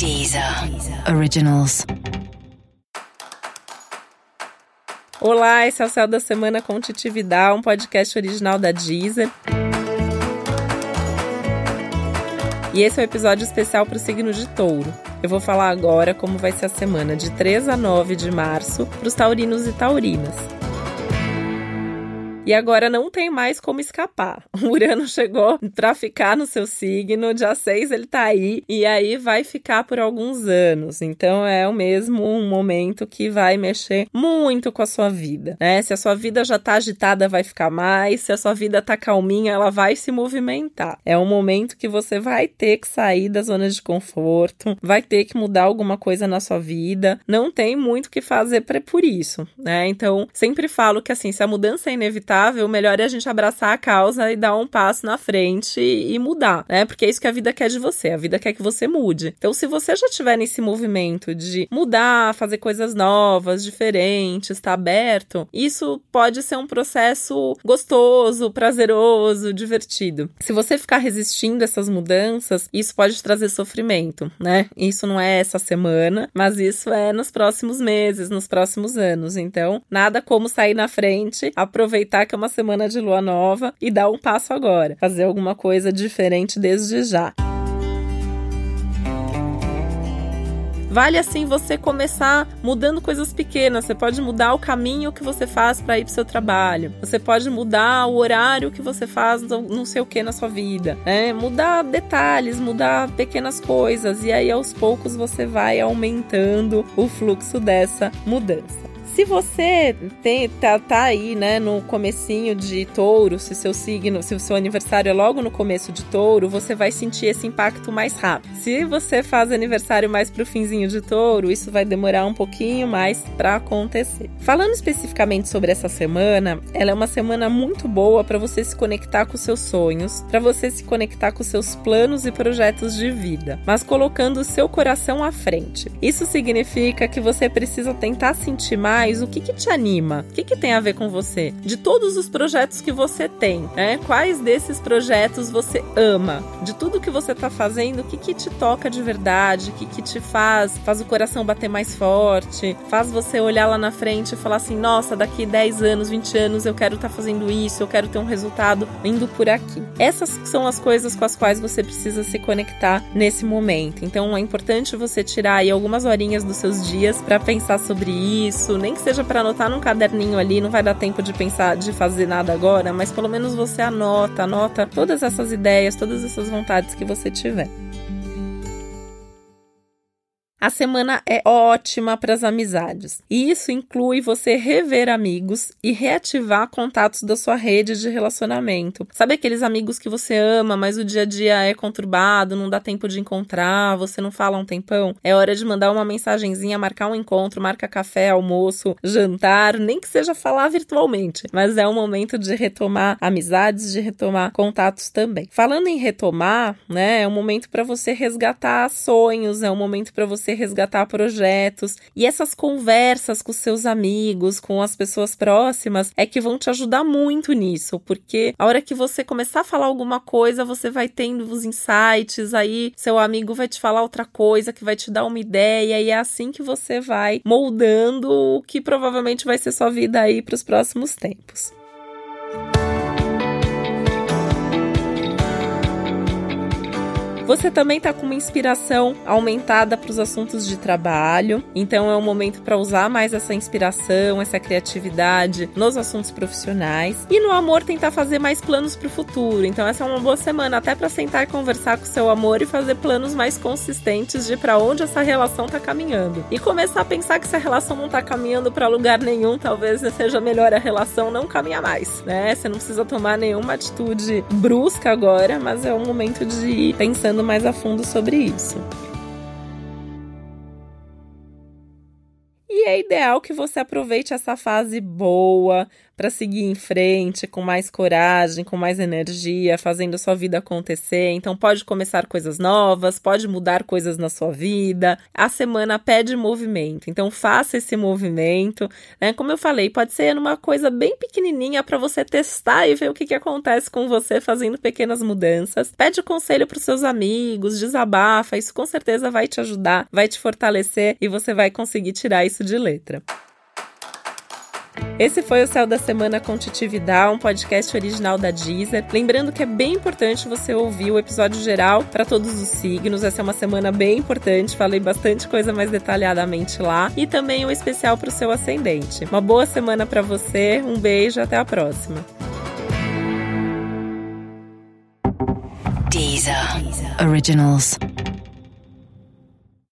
Deezer Originals. Olá, esse é o Céu da Semana com Titividade, um podcast original da Deezer. E esse é o um episódio especial para o signo de touro. Eu vou falar agora como vai ser a semana de 3 a 9 de março para os taurinos e taurinas. E agora não tem mais como escapar. O Urano chegou para ficar no seu signo, dia 6 ele tá aí e aí vai ficar por alguns anos. Então é o mesmo um momento que vai mexer muito com a sua vida, né? Se a sua vida já tá agitada, vai ficar mais, se a sua vida tá calminha, ela vai se movimentar. É um momento que você vai ter que sair da zona de conforto, vai ter que mudar alguma coisa na sua vida. Não tem muito o que fazer por isso, né? Então, sempre falo que assim, se a mudança é inevitável, melhor é a gente abraçar a causa e dar um passo na frente e mudar, né? Porque é isso que a vida quer de você. A vida quer que você mude. Então, se você já estiver nesse movimento de mudar, fazer coisas novas, diferentes, estar tá aberto, isso pode ser um processo gostoso, prazeroso, divertido. Se você ficar resistindo a essas mudanças, isso pode trazer sofrimento, né? Isso não é essa semana, mas isso é nos próximos meses, nos próximos anos. Então, nada como sair na frente, aproveitar é uma semana de lua nova e dar um passo agora, fazer alguma coisa diferente desde já. Vale assim você começar mudando coisas pequenas. Você pode mudar o caminho que você faz para ir para seu trabalho. Você pode mudar o horário que você faz não sei o que na sua vida. É, mudar detalhes, mudar pequenas coisas. E aí aos poucos você vai aumentando o fluxo dessa mudança. Se você tem, tá, tá aí, né, no comecinho de touro, se seu signo, se o seu aniversário é logo no começo de touro, você vai sentir esse impacto mais rápido. Se você faz aniversário mais pro finzinho de touro, isso vai demorar um pouquinho mais para acontecer. Falando especificamente sobre essa semana, ela é uma semana muito boa para você se conectar com seus sonhos, para você se conectar com seus planos e projetos de vida, mas colocando o seu coração à frente. Isso significa que você precisa tentar sentir mais o que, que te anima? O que, que tem a ver com você? De todos os projetos que você tem, né? Quais desses projetos você ama? De tudo que você tá fazendo, o que, que te toca de verdade? O que, que te faz? Faz o coração bater mais forte? Faz você olhar lá na frente e falar assim: nossa, daqui 10 anos, 20 anos eu quero estar tá fazendo isso, eu quero ter um resultado indo por aqui. Essas são as coisas com as quais você precisa se conectar nesse momento. Então é importante você tirar aí algumas horinhas dos seus dias para pensar sobre isso, nem nem que seja para anotar num caderninho ali, não vai dar tempo de pensar, de fazer nada agora, mas pelo menos você anota, anota todas essas ideias, todas essas vontades que você tiver. A semana é ótima para as amizades. E isso inclui você rever amigos e reativar contatos da sua rede de relacionamento. Sabe aqueles amigos que você ama, mas o dia a dia é conturbado, não dá tempo de encontrar, você não fala um tempão? É hora de mandar uma mensagenzinha, marcar um encontro, marca café, almoço, jantar, nem que seja falar virtualmente. Mas é o momento de retomar amizades, de retomar contatos também. Falando em retomar, né, é um momento para você resgatar sonhos, é um momento para você você resgatar projetos. E essas conversas com seus amigos, com as pessoas próximas, é que vão te ajudar muito nisso, porque a hora que você começar a falar alguma coisa, você vai tendo os insights, aí seu amigo vai te falar outra coisa que vai te dar uma ideia, e é assim que você vai moldando o que provavelmente vai ser sua vida aí para os próximos tempos. Você também está com uma inspiração aumentada para os assuntos de trabalho, então é um momento para usar mais essa inspiração, essa criatividade nos assuntos profissionais. E no amor, tentar fazer mais planos para o futuro. Então, essa é uma boa semana até para sentar e conversar com seu amor e fazer planos mais consistentes de para onde essa relação está caminhando. E começar a pensar que se a relação não está caminhando para lugar nenhum, talvez seja melhor a relação não caminhar mais, né? Você não precisa tomar nenhuma atitude brusca agora, mas é um momento de ir pensando mais a fundo sobre isso. E é ideal que você aproveite essa fase boa para seguir em frente com mais coragem, com mais energia, fazendo sua vida acontecer. Então pode começar coisas novas, pode mudar coisas na sua vida. A semana pede movimento. Então faça esse movimento, né? Como eu falei, pode ser numa coisa bem pequenininha para você testar e ver o que, que acontece com você fazendo pequenas mudanças. Pede conselho para os seus amigos, desabafa, isso com certeza vai te ajudar, vai te fortalecer e você vai conseguir tirar isso de letra. Esse foi o Céu da Semana com Titividade, um podcast original da Deezer. Lembrando que é bem importante você ouvir o episódio geral para todos os signos. Essa é uma semana bem importante, falei bastante coisa mais detalhadamente lá. E também um especial para o seu ascendente. Uma boa semana para você, um beijo, até a próxima. Deezer. Originals.